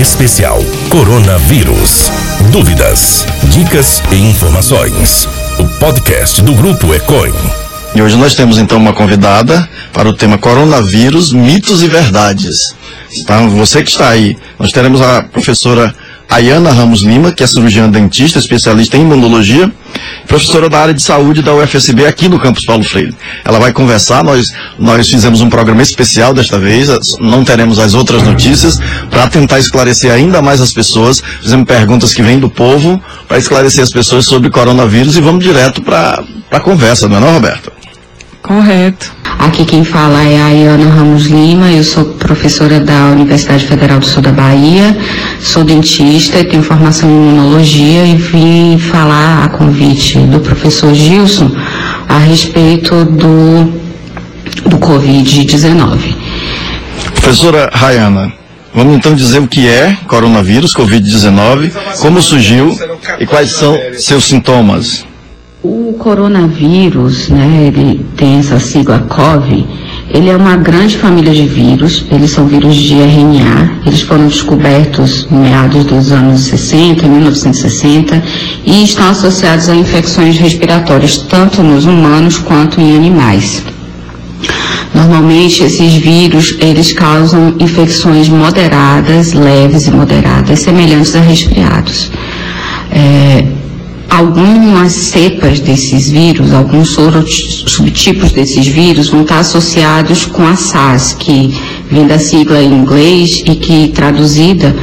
Especial Coronavírus. Dúvidas, dicas e informações. O podcast do Grupo Econ. E hoje nós temos então uma convidada para o tema Coronavírus, mitos e verdades. Tá? Você que está aí, nós teremos a professora Ayana Ramos Lima, que é cirurgiã dentista, especialista em imunologia, professora da área de saúde da UFSB aqui no campus Paulo Freire. Ela vai conversar, nós, nós fizemos um programa especial desta vez, não teremos as outras notícias, para tentar esclarecer ainda mais as pessoas. Fizemos perguntas que vêm do povo para esclarecer as pessoas sobre coronavírus e vamos direto para a conversa, não é não, Roberto? Correto. Aqui quem fala é a Ayana Ramos Lima, eu sou professora da Universidade Federal do Sul da Bahia, sou dentista e tenho formação em imunologia e vim falar a convite do professor Gilson a respeito do, do Covid-19. Professora Rayana, vamos então dizer o que é coronavírus, Covid-19, como surgiu e quais são seus sintomas. O coronavírus, né, ele tem essa sigla COV, ele é uma grande família de vírus, eles são vírus de RNA, eles foram descobertos em meados dos anos 60, 1960, e estão associados a infecções respiratórias, tanto nos humanos quanto em animais. Normalmente esses vírus, eles causam infecções moderadas, leves e moderadas, semelhantes a resfriados. É, algumas cepas desses vírus, alguns subtipos desses vírus vão estar associados com a SARS, que vem da sigla em inglês e que traduzida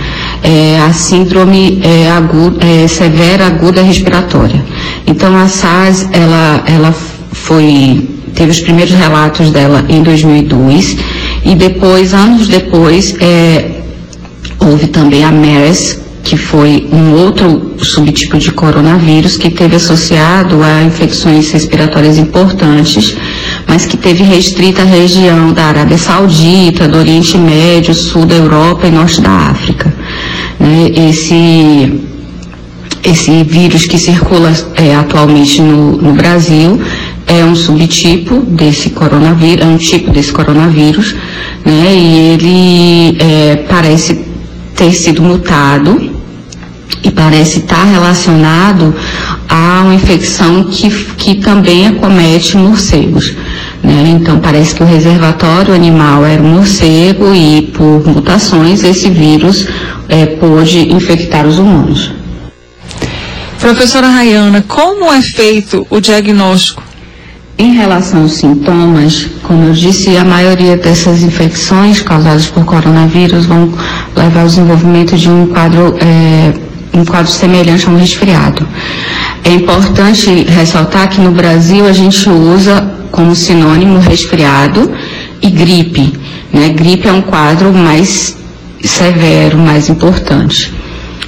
é a síndrome é, aguda, é, severa aguda respiratória. Então a SARS, ela, ela foi, teve os primeiros relatos dela em 2002 e depois, anos depois, é, houve também a MERS, que foi um outro subtipo de coronavírus que teve associado a infecções respiratórias importantes, mas que teve restrita a região da Arábia Saudita, do Oriente Médio, sul da Europa e norte da África. Né? Esse, esse vírus que circula é, atualmente no, no Brasil é um subtipo desse coronavírus, é um tipo desse coronavírus, né? E ele é, parece ter sido mutado e parece estar relacionado a uma infecção que, que também acomete morcegos. Né? Então, parece que o reservatório animal era um morcego e, por mutações, esse vírus é, pôde infectar os humanos. Professora Rayana, como é feito o diagnóstico? Em relação aos sintomas, como eu disse, a maioria dessas infecções causadas por coronavírus vão levar ao desenvolvimento de um quadro é, um quadro semelhante a um resfriado. É importante ressaltar que no Brasil a gente usa como sinônimo resfriado e gripe. Né? Gripe é um quadro mais severo, mais importante.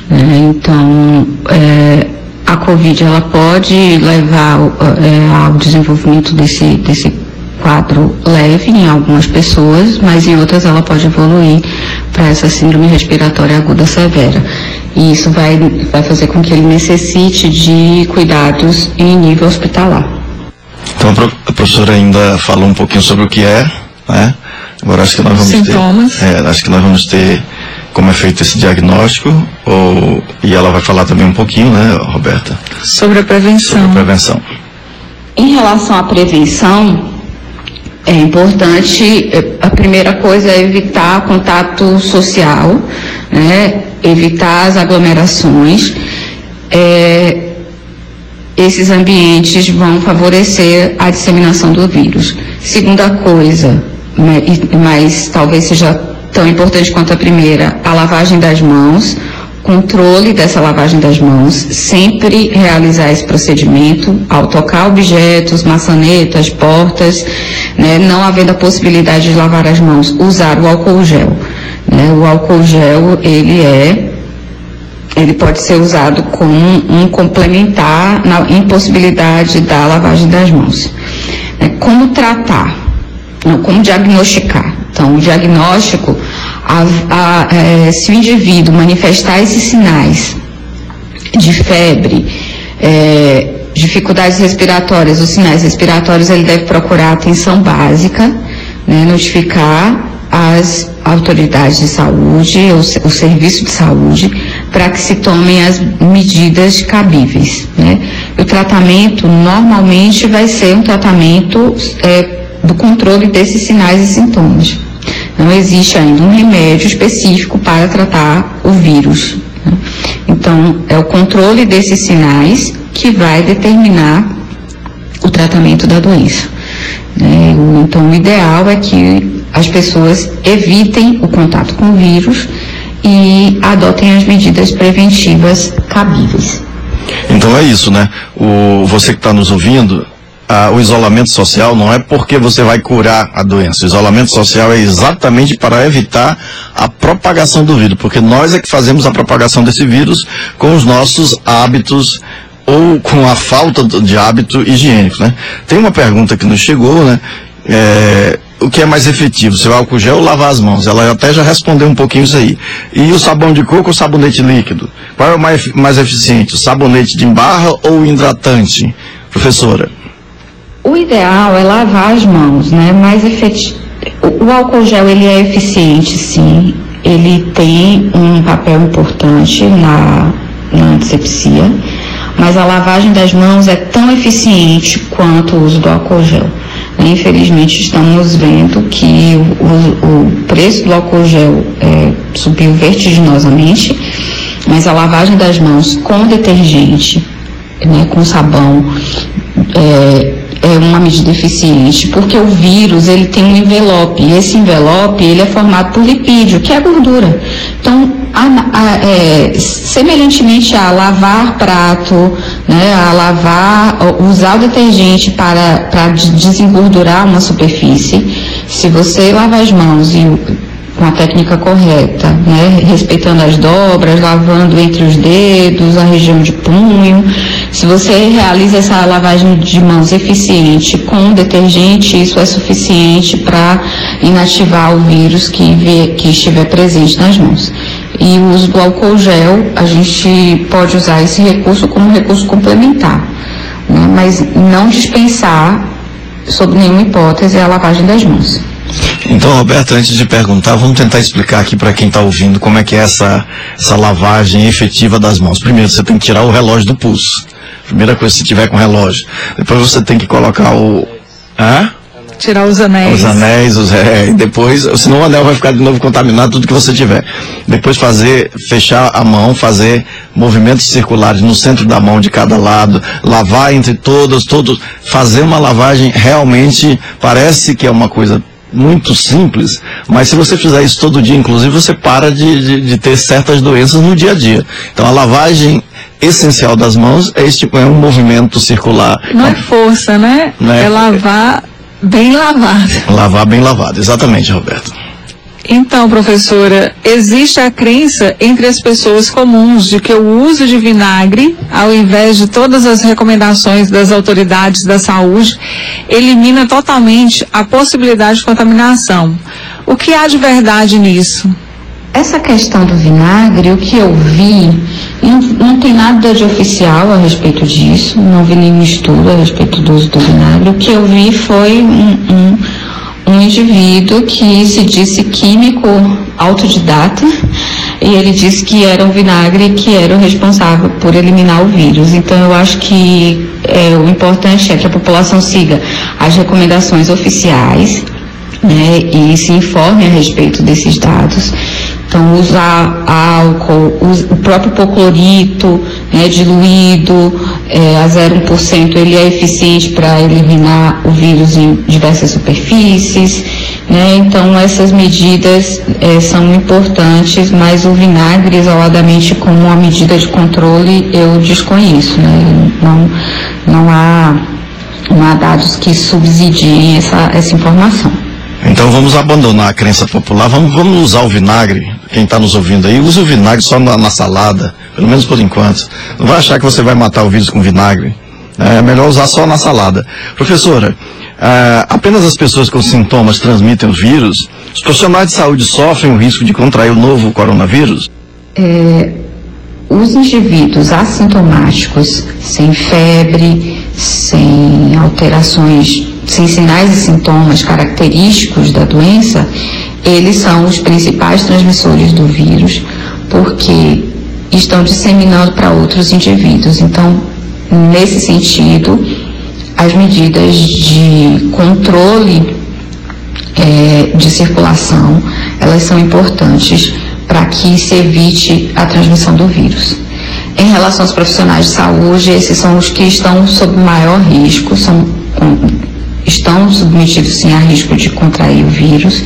Né? Então, é, a Covid ela pode levar é, ao desenvolvimento desse, desse quadro leve em algumas pessoas, mas em outras ela pode evoluir para essa síndrome respiratória aguda severa. E isso vai, vai fazer com que ele necessite de cuidados em nível hospitalar. Então a professora ainda falou um pouquinho sobre o que é, né? Agora acho que nós vamos Sintomas. ter. É, acho que nós vamos ter como é feito esse diagnóstico, ou, e ela vai falar também um pouquinho, né, Roberta? Sobre a prevenção. Sobre a prevenção. Em relação à prevenção, é importante, a primeira coisa é evitar contato social, né? evitar as aglomerações. É, esses ambientes vão favorecer a disseminação do vírus. Segunda coisa, mas, mas talvez seja tão importante quanto a primeira, a lavagem das mãos controle dessa lavagem das mãos, sempre realizar esse procedimento ao tocar objetos, maçanetas, portas, né, não havendo a possibilidade de lavar as mãos, usar o álcool gel. Né, o álcool gel, ele é, ele pode ser usado como um, complementar na impossibilidade da lavagem das mãos. Né, como tratar? Não, como diagnosticar? Então, o diagnóstico, a, a, é, se o indivíduo manifestar esses sinais de febre, é, dificuldades respiratórias, os sinais respiratórios, ele deve procurar atenção básica, né, notificar as autoridades de saúde, o, o serviço de saúde, para que se tomem as medidas cabíveis. Né? O tratamento normalmente vai ser um tratamento é, do controle desses sinais e sintomas. Não existe ainda um remédio específico para tratar o vírus. Né? Então, é o controle desses sinais que vai determinar o tratamento da doença. Né? Então, o ideal é que as pessoas evitem o contato com o vírus e adotem as medidas preventivas cabíveis. Então é isso, né? O, você que está nos ouvindo, o isolamento social não é porque você vai curar a doença. O isolamento social é exatamente para evitar a propagação do vírus, porque nós é que fazemos a propagação desse vírus com os nossos hábitos ou com a falta de hábito higiênico, né? Tem uma pergunta que nos chegou, né? É, o que é mais efetivo, se o álcool gel ou lavar as mãos? Ela até já respondeu um pouquinho isso aí. E o sabão de coco ou sabonete líquido? Qual é o mais, mais eficiente, o sabonete de barra ou hidratante? Professora. O ideal é lavar as mãos, né? Efetivo. O álcool gel ele é eficiente, sim. Ele tem um papel importante na, na antisepsia, mas a lavagem das mãos é tão eficiente quanto o uso do álcool gel. Infelizmente, estamos vendo que o, o preço do álcool gel é, subiu vertiginosamente, mas a lavagem das mãos com detergente, né, com sabão, é, é uma medida eficiente, porque o vírus ele tem um envelope e esse envelope ele é formado por lipídio, que é gordura. Então, a, a, é, semelhantemente a lavar prato, né, a lavar, usar o detergente para, para desengordurar uma superfície, se você lavar as mãos e com a técnica correta, né? respeitando as dobras, lavando entre os dedos, a região de punho. Se você realiza essa lavagem de mãos eficiente com detergente, isso é suficiente para inativar o vírus que, que estiver presente nas mãos. E o uso do álcool gel, a gente pode usar esse recurso como recurso complementar, né? mas não dispensar, sob nenhuma hipótese, a lavagem das mãos. Então, Roberto, antes de perguntar, vamos tentar explicar aqui para quem está ouvindo como é que é essa, essa lavagem efetiva das mãos. Primeiro, você tem que tirar o relógio do pulso. Primeira coisa, se tiver com relógio. Depois você tem que colocar o... Hã? Tirar os anéis. Os anéis, os, é, e depois, senão o anel vai ficar de novo contaminado, tudo que você tiver. Depois fazer, fechar a mão, fazer movimentos circulares no centro da mão de cada lado, lavar entre todos, todos, fazer uma lavagem realmente parece que é uma coisa muito simples, mas se você fizer isso todo dia, inclusive, você para de, de, de, ter certas doenças no dia a dia. Então a lavagem essencial das mãos é, este, é um movimento circular. Não é força, né? né? É lavar bem lavado. Lavar bem lavado, exatamente, Roberto. Então, professora, existe a crença entre as pessoas comuns de que o uso de vinagre, ao invés de todas as recomendações das autoridades da saúde, elimina totalmente a possibilidade de contaminação. O que há de verdade nisso? Essa questão do vinagre, o que eu vi, não, não tem nada de oficial a respeito disso, não vi nenhum estudo a respeito do uso do vinagre. O que eu vi foi um, um um indivíduo que se disse químico autodidata e ele disse que era o vinagre que era o responsável por eliminar o vírus. Então eu acho que é, o importante é que a população siga as recomendações oficiais né, e se informe a respeito desses dados então, usar álcool, o próprio hipoclorito né, diluído é, a 0,1%, ele é eficiente para eliminar o vírus em diversas superfícies. Né? Então, essas medidas é, são importantes, mas o vinagre, isoladamente como uma medida de controle, eu desconheço. Né? Não, não, há, não há dados que subsidiem essa, essa informação. Então vamos abandonar a crença popular, vamos, vamos usar o vinagre quem está nos ouvindo aí, use o vinagre só na, na, salada, pelo menos por enquanto. Não vai achar que você vai matar o vírus com vinagre. É melhor usar só na salada. Professora, é, apenas as pessoas com sintomas transmitem o vírus? Os profissionais de saúde sofrem o risco de contrair o novo coronavírus? É, os indivíduos assintomáticos, sem febre, sem alterações, sem sinais e sintomas característicos da doença, eles são os principais transmissores do vírus, porque estão disseminando para outros indivíduos. Então, nesse sentido, as medidas de controle é, de circulação, elas são importantes para que se evite a transmissão do vírus. Em relação aos profissionais de saúde, esses são os que estão sob maior risco, são, estão submetidos sim a risco de contrair o vírus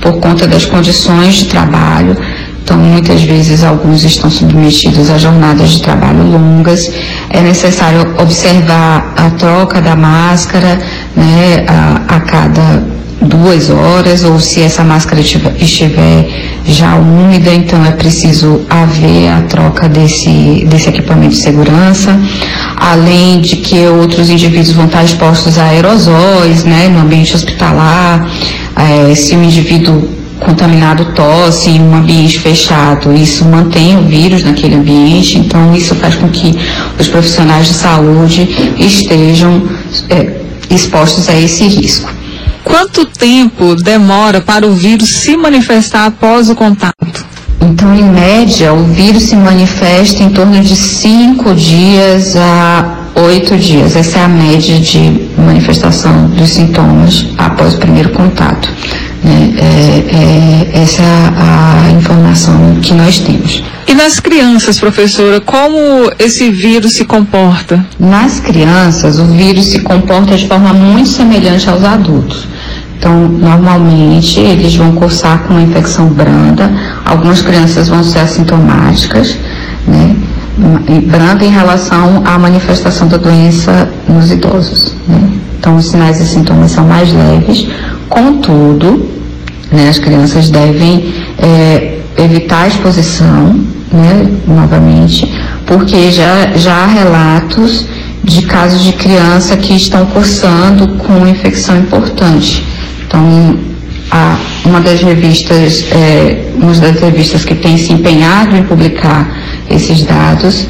por conta das condições de trabalho. Então, muitas vezes, alguns estão submetidos a jornadas de trabalho longas. É necessário observar a troca da máscara né, a, a cada duas horas, ou se essa máscara estiver já úmida, então é preciso haver a troca desse, desse equipamento de segurança, além de que outros indivíduos vão estar expostos a aerosóis, né, no ambiente hospitalar, é, se o indivíduo contaminado tosse em um ambiente fechado, isso mantém o vírus naquele ambiente, então isso faz com que os profissionais de saúde estejam é, expostos a esse risco. Quanto tempo demora para o vírus se manifestar após o contato? Então, em média, o vírus se manifesta em torno de cinco dias a oito dias. Essa é a média de manifestação dos sintomas após o primeiro contato. Né? É, é, essa é a informação que nós temos. E nas crianças, professora, como esse vírus se comporta? Nas crianças, o vírus se comporta de forma muito semelhante aos adultos. Então, normalmente, eles vão cursar com uma infecção branda. Algumas crianças vão ser assintomáticas, né? Branda em relação à manifestação da doença nos idosos, né? Então, os sinais e sintomas são mais leves. Contudo, né, as crianças devem é, evitar a exposição, né, novamente, porque já, já há relatos de casos de criança que estão cursando com infecção importante. Então, a, uma das revistas, é, uma das revistas que tem se empenhado em publicar esses dados,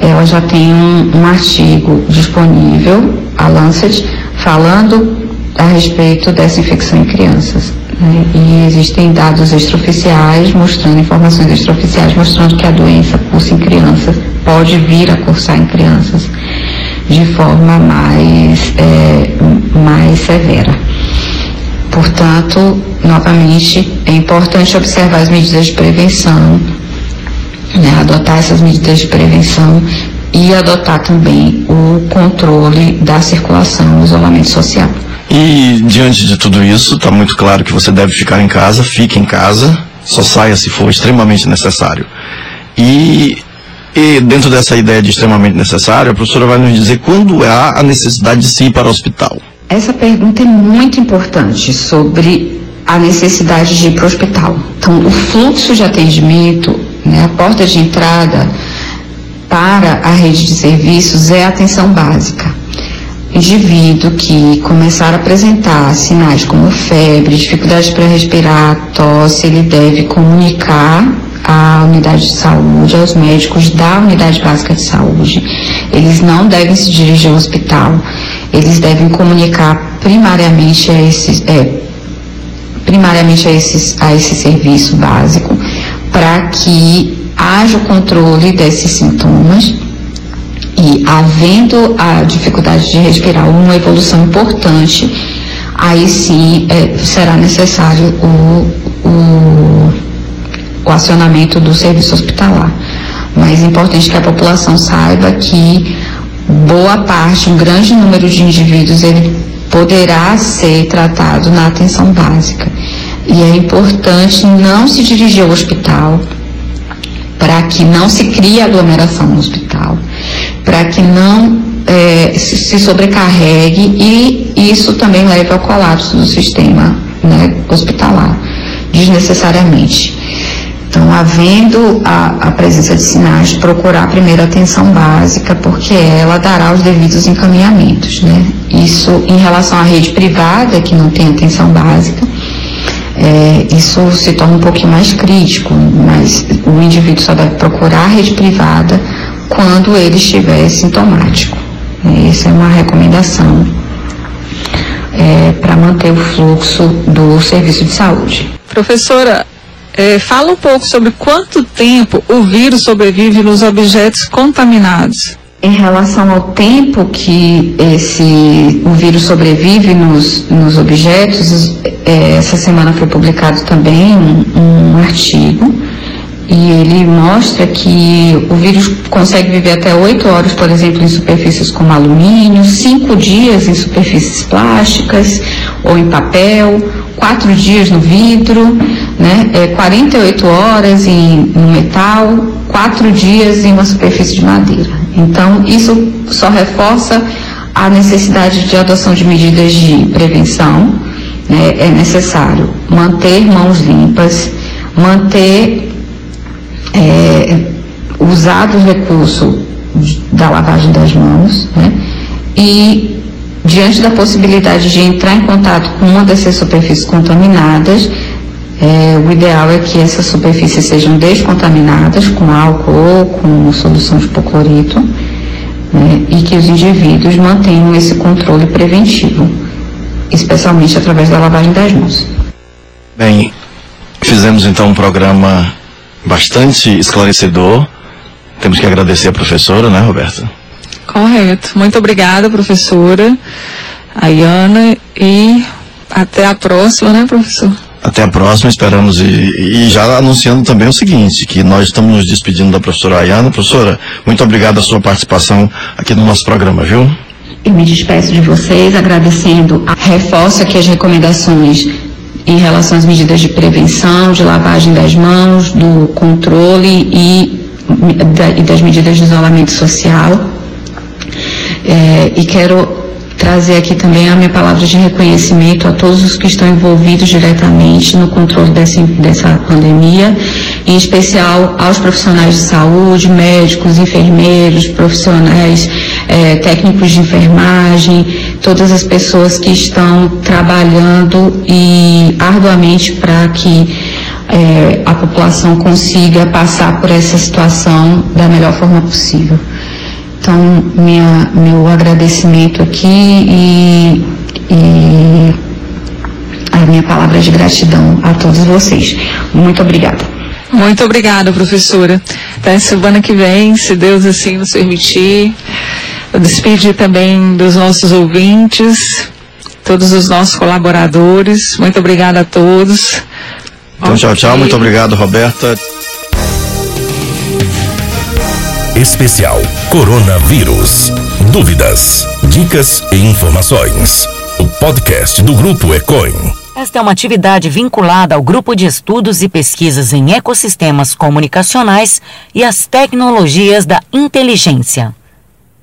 ela já tem um, um artigo disponível, a Lancet, falando a respeito dessa infecção em crianças. Né? E existem dados extraoficiais mostrando, informações extraoficiais mostrando que a doença cursa em crianças, pode vir a cursar em crianças de forma mais, é, mais severa. Portanto, novamente, é importante observar as medidas de prevenção, né, adotar essas medidas de prevenção e adotar também o controle da circulação, o isolamento social. E diante de tudo isso, está muito claro que você deve ficar em casa, fique em casa, só saia se for extremamente necessário. E, e dentro dessa ideia de extremamente necessário, a professora vai nos dizer quando há a necessidade de se ir para o hospital. Essa pergunta é muito importante sobre a necessidade de ir para o hospital. Então, o fluxo de atendimento, né, a porta de entrada para a rede de serviços é a atenção básica. Indivíduo que começar a apresentar sinais como febre, dificuldade para respirar, tosse, ele deve comunicar à unidade de saúde, aos médicos da unidade básica de saúde. Eles não devem se dirigir ao hospital eles devem comunicar primariamente a é, primariamente a, esses, a esse serviço básico para que haja o controle desses sintomas e havendo a dificuldade de respirar uma evolução importante, aí sim é, será necessário o, o, o acionamento do serviço hospitalar. Mas é importante que a população saiba que boa parte, um grande número de indivíduos, ele poderá ser tratado na atenção básica. E é importante não se dirigir ao hospital para que não se crie aglomeração no hospital, para que não é, se, sobrecarregue e isso também leve ao colapso do sistema né, hospitalar, desnecessariamente. Então, havendo a, a, presença de sinais, procurar a primeira atenção básica, porque ela dará os devidos encaminhamentos. Né? Isso em relação à rede privada, que não tem atenção básica, é, isso se torna um pouquinho mais crítico, mas o indivíduo só deve procurar a rede privada quando ele estiver sintomático. Essa é uma recomendação é, para manter o fluxo do serviço de saúde. Professora, é, fala um pouco sobre quanto tempo o vírus sobrevive nos objetos contaminados. Em relação ao tempo que esse, o vírus sobrevive nos, nos objetos, é, essa semana foi publicado também um, um artigo e ele mostra que o vírus consegue viver até 8 horas, por exemplo, em superfícies como alumínio, 5 dias em superfícies plásticas ou em papel, 4 dias no vidro, né, é, 48 horas em, metal, 4 dias em uma superfície de madeira. Então, isso só reforça a necessidade de adoção de medidas de prevenção. Né, é necessário manter mãos limpas, manter é, usado o recurso da lavagem das mãos, né? E diante da possibilidade de entrar em contato com uma dessas superfícies contaminadas, é, o ideal é que essas superfícies sejam descontaminadas com álcool ou com solução de hipoclorito né, e que os indivíduos mantenham esse controle preventivo, especialmente através da lavagem das mãos. Bem, fizemos então um programa bastante esclarecedor. Temos que agradecer a professora, né, Roberta? Correto. Muito obrigada, professora Ayana, e até a próxima, né, professor? Até a próxima, esperamos. E, e, já anunciando também o seguinte, que nós estamos nos despedindo da professora Ayana. Professora, muito obrigado a sua participação aqui no nosso programa, viu? Eu me despeço de vocês, agradecendo. Reforço aqui as recomendações em relação às medidas de prevenção, de lavagem das mãos, do controle e, e das medidas de isolamento social. É, e quero trazer aqui também a minha palavra de reconhecimento a todos os que estão envolvidos diretamente no controle dessa, dessa pandemia, em especial aos profissionais de saúde, médicos, enfermeiros, profissionais, é, técnicos de enfermagem, todas as pessoas que estão trabalhando e arduamente para que é, a população consiga passar por essa situação da melhor forma possível. Então, minha, meu agradecimento aqui e, e a minha palavra de gratidão a todos vocês. Muito obrigada. Muito obrigada, professora. Até semana que vem, se Deus assim nos permitir. Despedir também dos nossos ouvintes, todos os nossos colaboradores. Muito obrigada a todos. Então, tchau, tchau. Muito obrigado, Roberta. Especial Coronavírus. Dúvidas, dicas e informações. O podcast do Grupo Ecoin. Esta é uma atividade vinculada ao Grupo de Estudos e Pesquisas em Ecossistemas Comunicacionais e as Tecnologias da Inteligência.